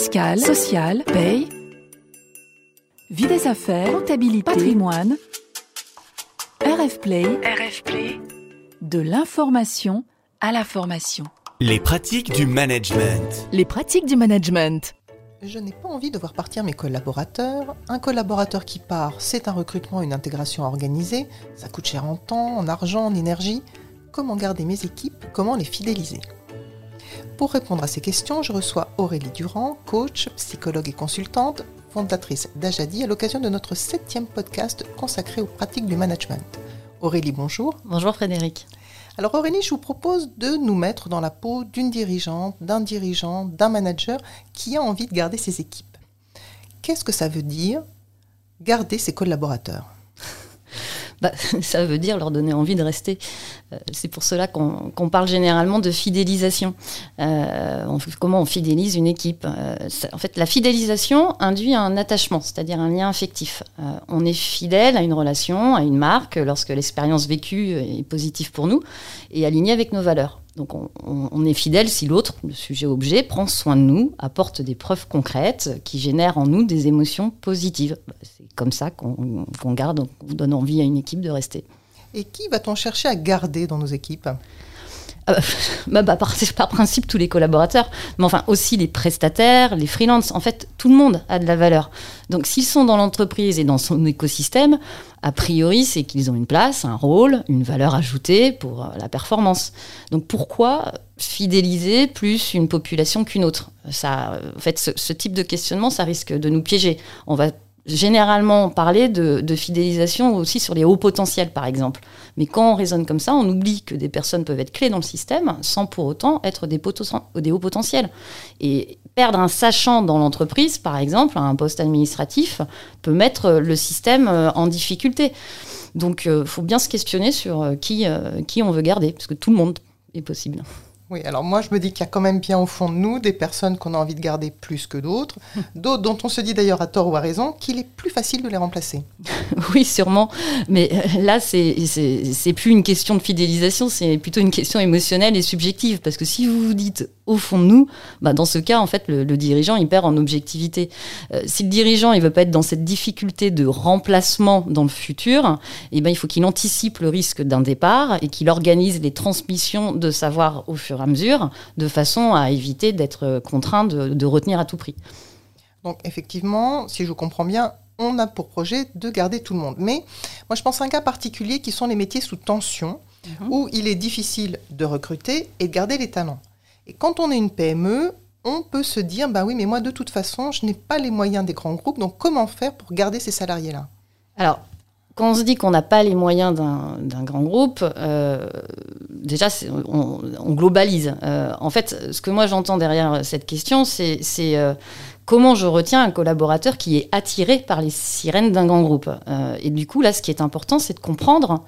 fiscale, sociale, paye, vie des affaires, comptabilité, patrimoine, RF Play, RF Play, de l'information à la formation. Les pratiques du management. Les pratiques du management. Je n'ai pas envie de voir partir mes collaborateurs. Un collaborateur qui part, c'est un recrutement, une intégration organisée. Ça coûte cher en temps, en argent, en énergie. Comment garder mes équipes? Comment les fidéliser? Pour répondre à ces questions, je reçois Aurélie Durand, coach, psychologue et consultante, fondatrice d'Ajadi, à l'occasion de notre septième podcast consacré aux pratiques du management. Aurélie, bonjour. Bonjour Frédéric. Alors Aurélie, je vous propose de nous mettre dans la peau d'une dirigeante, d'un dirigeant, d'un manager qui a envie de garder ses équipes. Qu'est-ce que ça veut dire garder ses collaborateurs? Bah, ça veut dire leur donner envie de rester. Euh, c'est pour cela qu'on parle généralement de fidélisation. Euh, comment on fidélise une équipe euh, En fait, la fidélisation induit un attachement, c'est-à-dire un lien affectif. on est fidèle à une relation, à une marque, lorsque l'expérience vécue est positive pour nous et alignée avec nos valeurs. Donc on, est fidèle si l'autre, le sujet-objet, prend soin de nous, apporte des preuves concrètes qui génèrent en nous des émotions positives. Bah, c'est comme ça qu'on garde, qu'on donne envie à une équipe de rester. Et qui va-t-on chercher à garder dans nos équipes? Euh, bah, bah, par, par, principe tous les collaborateurs, mais enfin aussi les prestataires, les freelances. En fait, tout le monde a de la valeur. Donc s'ils sont dans l'entreprise et dans son écosystème, a priori, c'est qu'ils ont une place, un rôle, une valeur ajoutée pour euh, la performance. Donc pourquoi fidéliser plus une population qu'une autre? Ça, euh, En fait, ce, ce type de questionnement, ça risque de nous piéger. On va généralement parler de, fidélisation aussi sur les hauts potentiels, par exemple. Mais quand on raisonne comme ça, on oublie que des personnes peuvent être clés dans le système sans pour autant être des, hauts potentiels. Et perdre un sachant dans l'entreprise, par exemple, un poste administratif, peut mettre le système euh, en difficulté. Donc, il euh, faut bien se questionner sur euh, qui on veut garder, parce que tout le monde est possible. Oui, alors moi je me dis qu'il y a quand même bien au fond de nous des personnes qu'on a envie de garder plus que d'autres, d'autres dont on se dit d'ailleurs à tort ou à raison qu'il est plus facile de les remplacer. oui, sûrement, mais euh, là c'est c'est plus une question de fidélisation, c'est plutôt une question émotionnelle et subjective parce que si vous vous dites au fond de nous, bah dans ce cas en fait le, dirigeant il perd en objectivité. Euh, si le dirigeant il veut pas être dans cette difficulté de remplacement dans le futur, eh ben il faut qu'il anticipe le risque d'un départ et qu'il organise les transmissions de savoir au fur à mesure, de façon à éviter d'être contraint de, retenir à tout prix. Donc effectivement, si je comprends bien, on a pour projet de garder tout le monde. Mais moi, je pense à un cas particulier qui sont les métiers sous tension, mhm. où il est difficile de recruter et de garder les talents. Et quand on est une PME, on peut se dire, bah oui, mais moi, de toute façon, je n'ai pas les moyens des grands groupes, donc comment faire pour garder ces salariés-là? Alors, quand on se dit qu'on n'a pas les moyens d'un grand groupe, euh, déjà, on, globalise. Euh, en fait, ce que moi j'entends derrière cette question, c'est euh, comment je retiens un collaborateur qui est attiré par les sirènes d'un grand groupe. et du coup, là, ce qui est important, c'est de comprendre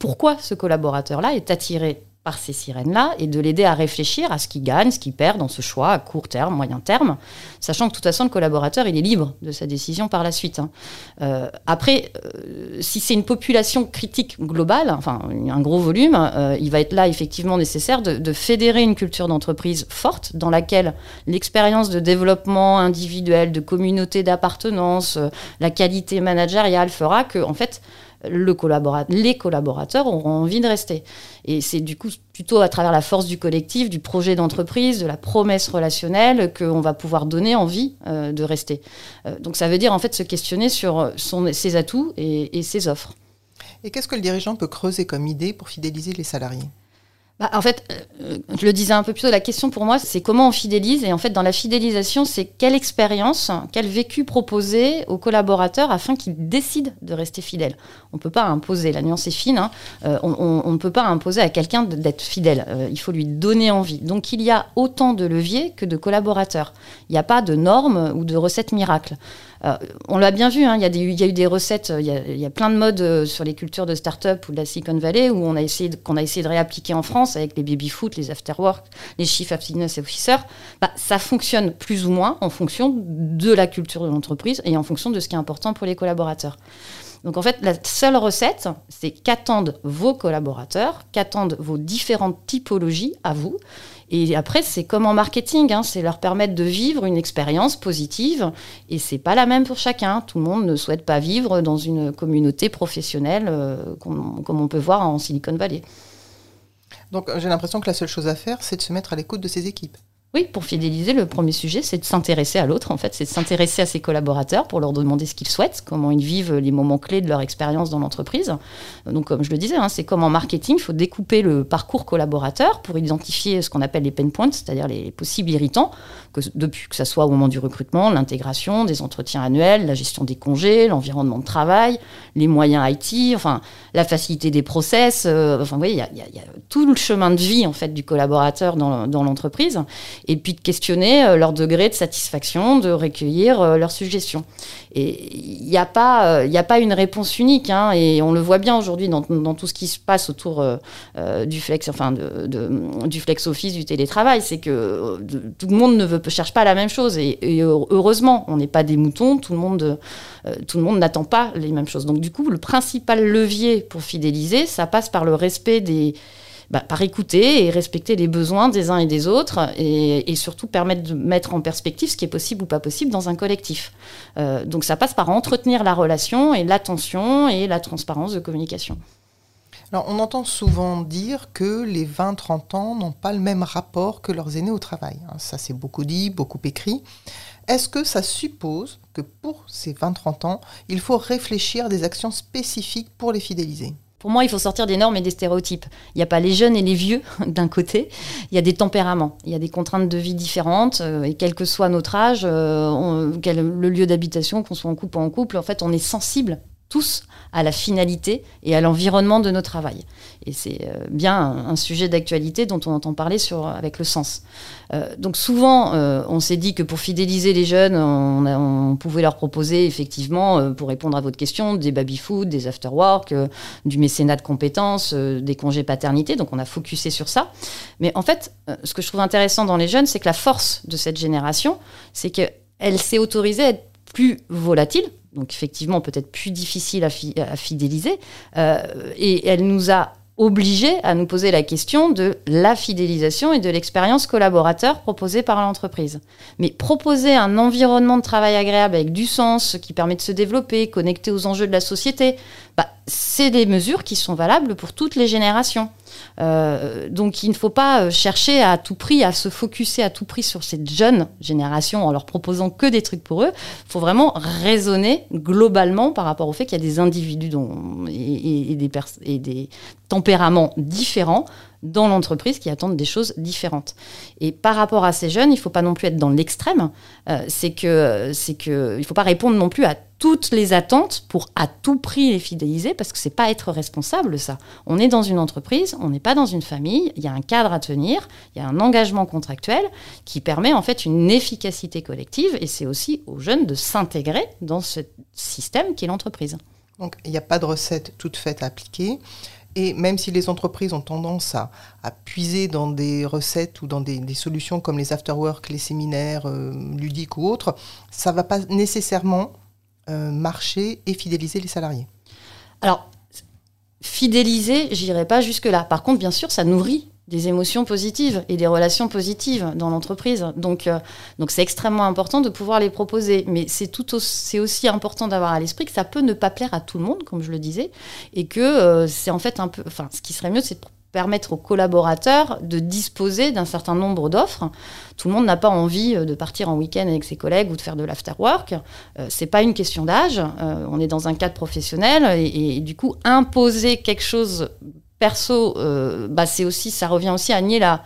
pourquoi ce collaborateur-là est attiré par ces sirènes-là et de l'aider à réfléchir à ce qu'il gagne, ce qu'il perd dans ce choix à court terme, moyen terme, sachant que de toute façon, le collaborateur, il est libre de sa décision par la suite. Hein. Euh, après, euh, si c'est une population critique globale, enfin un gros volume, euh, il va être là effectivement nécessaire de, de fédérer une culture d'entreprise forte dans laquelle l'expérience de développement individuel, de communauté d'appartenance, la qualité managériale fera que, en fait, le les collaborateurs auront envie de rester. Et c'est du coup plutôt à travers la force du collectif, du projet d'entreprise, de la promesse relationnelle qu'on va pouvoir donner envie euh, de rester. Euh, donc ça veut dire en fait se questionner sur ses atouts et ses offres. Et qu'est-ce que le dirigeant peut creuser comme idée pour fidéliser les salariés? Bah, en fait, euh, je le disais un peu plus tôt, la question pour moi, c'est comment on fidélise. Et en fait, dans la fidélisation, c'est quelle expérience, quel vécu proposer aux collaborateurs afin qu'ils décident de rester fidèles. On ne peut pas imposer, la nuance est fine, hein. euh, on ne peut pas imposer à quelqu'un d'être fidèle. Euh, il faut lui donner envie. Donc, il y a autant de leviers que de collaborateurs. Il n'y a pas de normes ou de recettes miracles. On l'a bien vu, hein, il y, a eu des recettes, il y, a plein de modes sur les cultures de start-up ou de la Silicon Valley où on a essayé qu'on a essayé de réappliquer en France avec les baby-foot, les after-work, les chief happiness officers. Bah, ça fonctionne plus ou moins en fonction de la culture de l'entreprise et en fonction de ce qui est important pour les collaborateurs. Donc en fait, la seule recette, c'est qu'attendent vos collaborateurs, qu'attendent vos différentes typologies à vous, Et après, c'est comme en marketing, hein, c'est leur permettre de vivre une expérience positive. Et c'est pas la même pour chacun. Tout le monde ne souhaite pas vivre dans une communauté professionnelle euh, comme, comme on peut voir en Silicon Valley. Donc j'ai l'impression que la seule chose à faire, c'est de se mettre à l'écoute de ses équipes. Oui, pour fidéliser, le premier sujet, c'est de s'intéresser à l'autre, en fait, c'est de s'intéresser à ses collaborateurs pour leur demander ce qu'ils souhaitent, comment ils vivent les moments clés de leur expérience dans l'entreprise. Donc, comme je le disais, hein, c'est comme en marketing, il faut découper le parcours collaborateur pour identifier ce qu'on appelle les pain points, c'est-à-dire les possibles irritants, que, depuis que ce soit au moment du recrutement, l'intégration, des entretiens annuels, la gestion des congés, l'environnement de travail, les moyens IT, enfin, la facilité des process. Euh, enfin, vous voyez, il y, a tout le chemin de vie, en fait, du collaborateur dans, dans l'entreprise et puis de questionner euh, leur degré de satisfaction, de recueillir euh, leurs suggestions. Et il n'y a, pas, euh, a pas une réponse unique, hein, et on le voit bien aujourd'hui dans, tout ce qui se passe autour du, flex, enfin du flex office, du télétravail, c'est que tout le monde ne cherche pas la même chose, et, et heureusement, on n'est pas des moutons, tout le monde, tout le monde n'attend pas les mêmes choses. Donc du coup, le principal levier pour fidéliser, ça passe par le respect des bah, par écouter et respecter les besoins des uns et des autres et, surtout permettre de mettre en perspective ce qui est possible ou pas possible dans un collectif. Euh, donc ça passe par entretenir la relation et l'attention et la transparence de communication. Alors, on entend souvent dire que les 20-30 ans n'ont pas le même rapport que leurs aînés au travail. Hein, ça, c'est beaucoup dit, beaucoup écrit. Est-ce que ça suppose que pour ces 20-30 ans, il faut réfléchir à des actions spécifiques pour les fidéliser? Pour moi, il faut sortir des normes et des stéréotypes. Il n'y a pas les jeunes et les vieux d'un côté, il y a des tempéraments, il y a des contraintes de vie différentes, euh, et quel que soit notre âge, euh, le lieu d'habitation, qu'on soit en couple ou en couple, en fait, on est sensible à la finalité et à l'environnement de nos travail. Et c'est euh, bien un, sujet d'actualité dont on entend parler avec le sens. Euh, donc souvent, euh, on s'est dit que pour fidéliser les jeunes, on, pouvait leur proposer effectivement, pour répondre à votre question, des baby-food, des after-work, du mécénat de compétences, des congés paternité. Donc on a focusé sur ça. Mais en fait, ce que je trouve intéressant dans les jeunes, c'est que la force de cette génération, c'est qu'elle s'est autorisée à être plus volatile, donc effectivement peut-être plus difficile à, fidéliser, euh, et elle nous a obligés à nous poser la question de la fidélisation et de l'expérience collaborateur proposée par l'entreprise. Mais proposer un environnement de travail agréable avec du sens, qui permet de se développer, connecté aux enjeux de la société, bah, c'est des mesures qui sont valables pour toutes les générations. Euh, donc il ne faut pas euh, chercher à tout prix, à se focuser à tout prix sur cette jeune génération en leur proposant que des trucs pour eux. Il faut vraiment raisonner globalement par rapport au fait qu'il y a des individus dont, et, des et des tempéraments différents dans l'entreprise qui attendent des choses différentes. Et par rapport à ces jeunes, il ne faut pas non plus être dans l'extrême. Euh, c'est que il faut pas répondre non plus à toutes les attentes pour à tout prix les fidéliser parce que c'est pas être responsable ça. On est dans une entreprise, on n'est pas dans une famille, il y a un cadre à tenir, il y a un engagement contractuel qui permet en fait une efficacité collective et c'est aussi aux jeunes de s'intégrer dans ce système qui est l'entreprise. Donc il n'y a pas de recette toute faite à appliquer. Et même si les entreprises ont tendance à, puiser dans des recettes ou dans des, solutions comme les afterwork, les séminaires euh, ludiques ou autres, ça ne va pas nécessairement euh, marcher et fidéliser les salariés. Alors, fidéliser, j'irai pas jusque-là. Par contre, bien sûr, ça nourrit des émotions positives et des relations positives dans l'entreprise. Donc, euh, donc c'est extrêmement important de pouvoir les proposer. Mais c'est tout aussi, aussi important d'avoir à l'esprit que ça peut ne pas plaire à tout le monde, comme je le disais, et que euh, c'est en fait un peu, enfin, ce qui serait mieux, c'est de permettre aux collaborateurs de disposer d'un certain nombre d'offres. Tout le monde n'a pas envie euh, de partir en week-end avec ses collègues ou de faire de l'afterwork. Euh, c'est pas une question d'âge. on est dans un cadre professionnel et, du coup imposer quelque chose perso, euh, bah c'est aussi, ça revient aussi à nier la,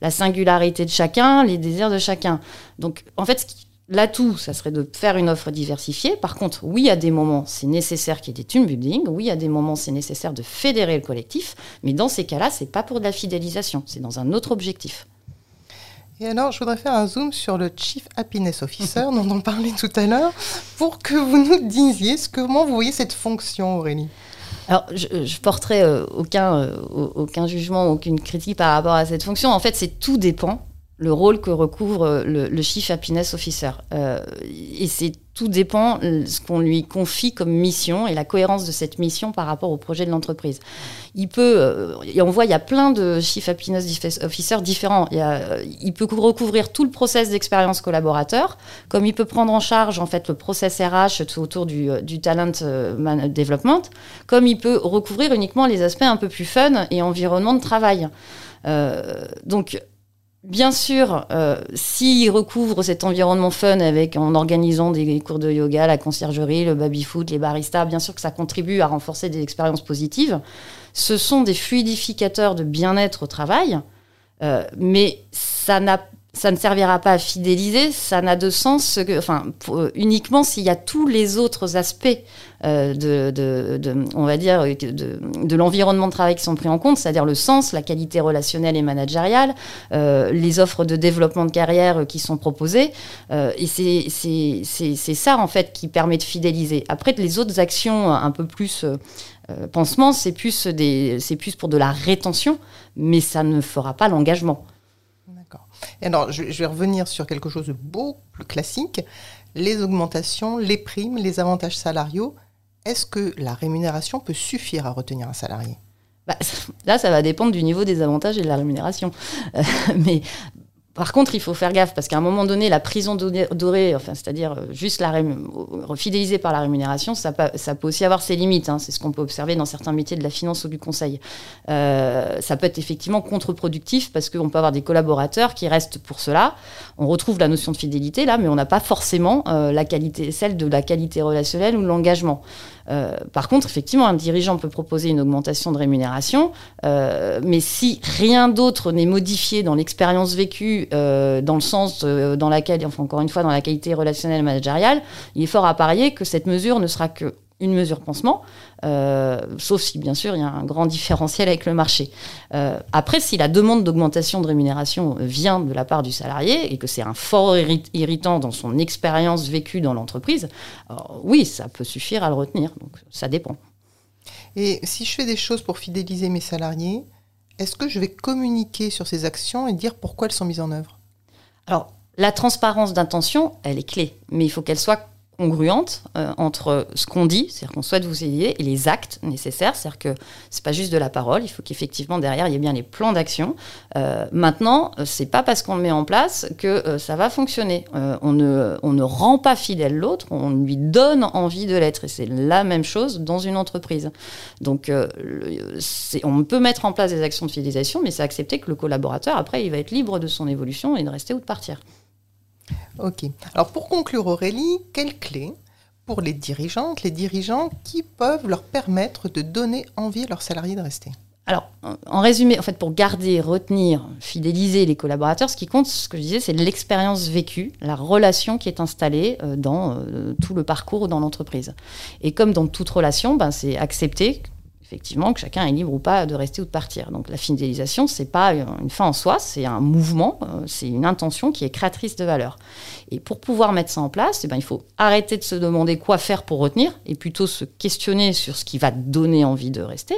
la singularité de chacun, les désirs de chacun. Donc, en fait, L'atout, ça serait de faire une offre diversifiée. Par contre, oui, à des moments, c'est nécessaire qu'il y ait des team building. Oui, à des moments, c'est nécessaire de fédérer le collectif. Mais dans ces cas-là, c'est pas pour de la fidélisation, c'est dans un autre objectif. Et alors, je voudrais faire un zoom sur le Chief Happiness Officer dont on parlait tout à l'heure, pour que vous nous disiez comment vous voyez cette fonction, Aurélie? Alors, je, je porterai euh, aucun, euh, aucun jugement, aucune critique par rapport à cette fonction. En fait, c'est tout dépend le rôle que recouvre le, le Chief Happiness Officer. Euh, et c'est tout dépend de ce qu'on lui confie comme mission et la cohérence de cette mission par rapport au projet de l'entreprise. Il peut, euh, et on voit, il y a plein de Chief Happiness Officer différents. Il, il peut recouvrir tout le process d'expérience collaborateur, comme il peut prendre en charge en fait le process RH autour du, du talent development, comme il peut recouvrir uniquement les aspects un peu plus fun et environnement de travail. Euh, donc Bien sûr, euh, s'il recouvre cet environnement fun avec en organisant des cours de yoga, la conciergerie, le baby-foot, les baristas, bien sûr que ça contribue à renforcer des expériences positives. Ce sont des fluidificateurs de bien-être au travail, euh, mais ça n'a ça ne servira pas à fidéliser, ça n'a de sens que, enfin, euh, uniquement s'il y a tous les autres aspects euh, de, de, de, on va dire, de, de l'environnement de travail qui sont pris en compte, c'est-à-dire le sens, la qualité relationnelle et managériale, euh, les offres de développement de carrière qui sont proposées, euh, et c'est ça en fait qui permet de fidéliser. Après, les autres actions un peu plus euh, pansements, c'est plus, des, plus pour de la rétention, mais ça ne fera pas l'engagement. Et alors, je, vais revenir sur quelque chose de beaucoup plus classique. Les augmentations, les primes, les avantages salariaux. Est-ce que la rémunération peut suffire à retenir un salarié? Bah, Là, ça va dépendre du niveau des avantages et de la rémunération. Euh, mais par contre, il faut faire gaffe parce qu'à un moment donné, la prison dorée, enfin, c'est-à-dire euh, juste la fidéliser par la rémunération, ça, peut, aussi avoir ses limites. Hein. C'est ce qu'on peut observer dans certains métiers de la finance ou du conseil. Euh, ça peut être effectivement contre-productif parce qu'on peut avoir des collaborateurs qui restent pour cela. On retrouve la notion de fidélité là, mais on n'a pas forcément euh, la qualité, celle de la qualité relationnelle ou de l'engagement. Euh, par contre, effectivement, un dirigeant peut proposer une augmentation de rémunération, euh, mais si rien d'autre n'est modifié dans l'expérience vécue, euh, dans le sens dans laquelle, enfin encore une fois, dans la qualité relationnelle managériale, il est fort à parier que cette mesure ne sera que une mesure pansement, euh, sauf si bien sûr il y a un grand différentiel avec le marché. Euh, après, si la demande d'augmentation de rémunération vient de la part du salarié et que c'est un fort irritant dans son expérience vécue dans l'entreprise, oui, ça peut suffire à le retenir. Donc ça dépend. Et si je fais des choses pour fidéliser mes salariés, est-ce que je vais communiquer sur ces actions et dire pourquoi elles sont mises en œuvre? Alors, la transparence d'intention, elle est clé, mais il faut qu'elle soit congruente euh, entre ce qu'on dit, c'est-à-dire qu'on souhaite vous aider, et les actes nécessaires, c'est-à-dire que c'est pas juste de la parole, il faut qu'effectivement derrière il y ait bien les plans d'action. Euh, maintenant, euh, c'est pas parce qu'on le met en place que ça va fonctionner. on, ne, on ne rend pas fidèle l'autre, on lui donne envie de l'être, et c'est la même chose dans une entreprise. Donc, on peut mettre en place des actions de fidélisation, mais c'est accepter que le collaborateur après il va être libre de son évolution et de rester ou de partir. Ok. Alors pour conclure Aurélie, quelles clés pour les dirigeantes, les dirigeants qui peuvent leur permettre de donner envie à leurs salariés de rester? Alors, en résumé, en fait, pour garder, retenir, fidéliser les collaborateurs, ce qui compte, ce que je disais, c'est l'expérience vécue, la relation qui est installée euh, dans euh, tout le parcours dans l'entreprise. Et comme dans toute relation, ben, c'est accepter effectivement que chacun est libre ou pas de rester ou de partir. Donc la fidélisation, c'est pas une fin en soi, c'est un mouvement, euh, c'est une intention qui est créatrice de valeur. Et pour pouvoir mettre ça en place, eh ben, il faut arrêter de se demander quoi faire pour retenir et plutôt se questionner sur ce qui va donner envie de rester,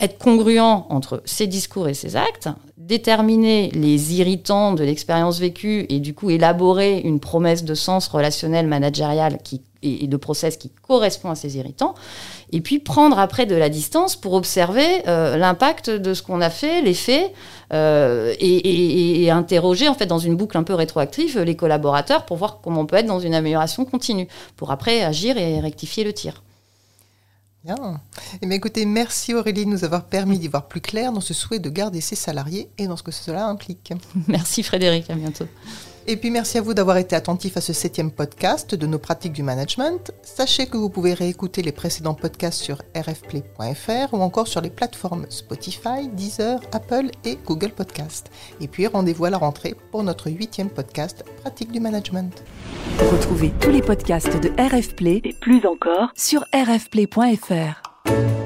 être congruent entre ses discours et ses actes, déterminer les irritants de l'expérience vécue et du coup élaborer une promesse de sens relationnel managérial qui et, de process qui correspond à ces irritants, et puis prendre après de la distance pour observer euh, l'impact de ce qu'on a fait, les faits, euh, et, et, interroger en fait dans une boucle un peu rétroactive les collaborateurs pour voir comment on peut être dans une amélioration continue, pour après agir et rectifier le tir. Bien. Eh bien, écoutez, merci Aurélie de nous avoir permis d'y voir plus clair dans ce souhait de garder ses salariés et dans ce que cela implique. Merci Frédéric, à bientôt. Et puis merci à vous d'avoir été attentif à ce septième podcast de nos pratiques du management. Sachez que vous pouvez réécouter les précédents podcasts sur rfplay.fr ou encore sur les plateformes Spotify, Deezer, Apple et Google Podcast. Et puis rendez-vous à la rentrée pour notre huitième podcast Pratiques du management. Retrouvez tous les podcasts de RFplay et plus encore sur rfplay.fr.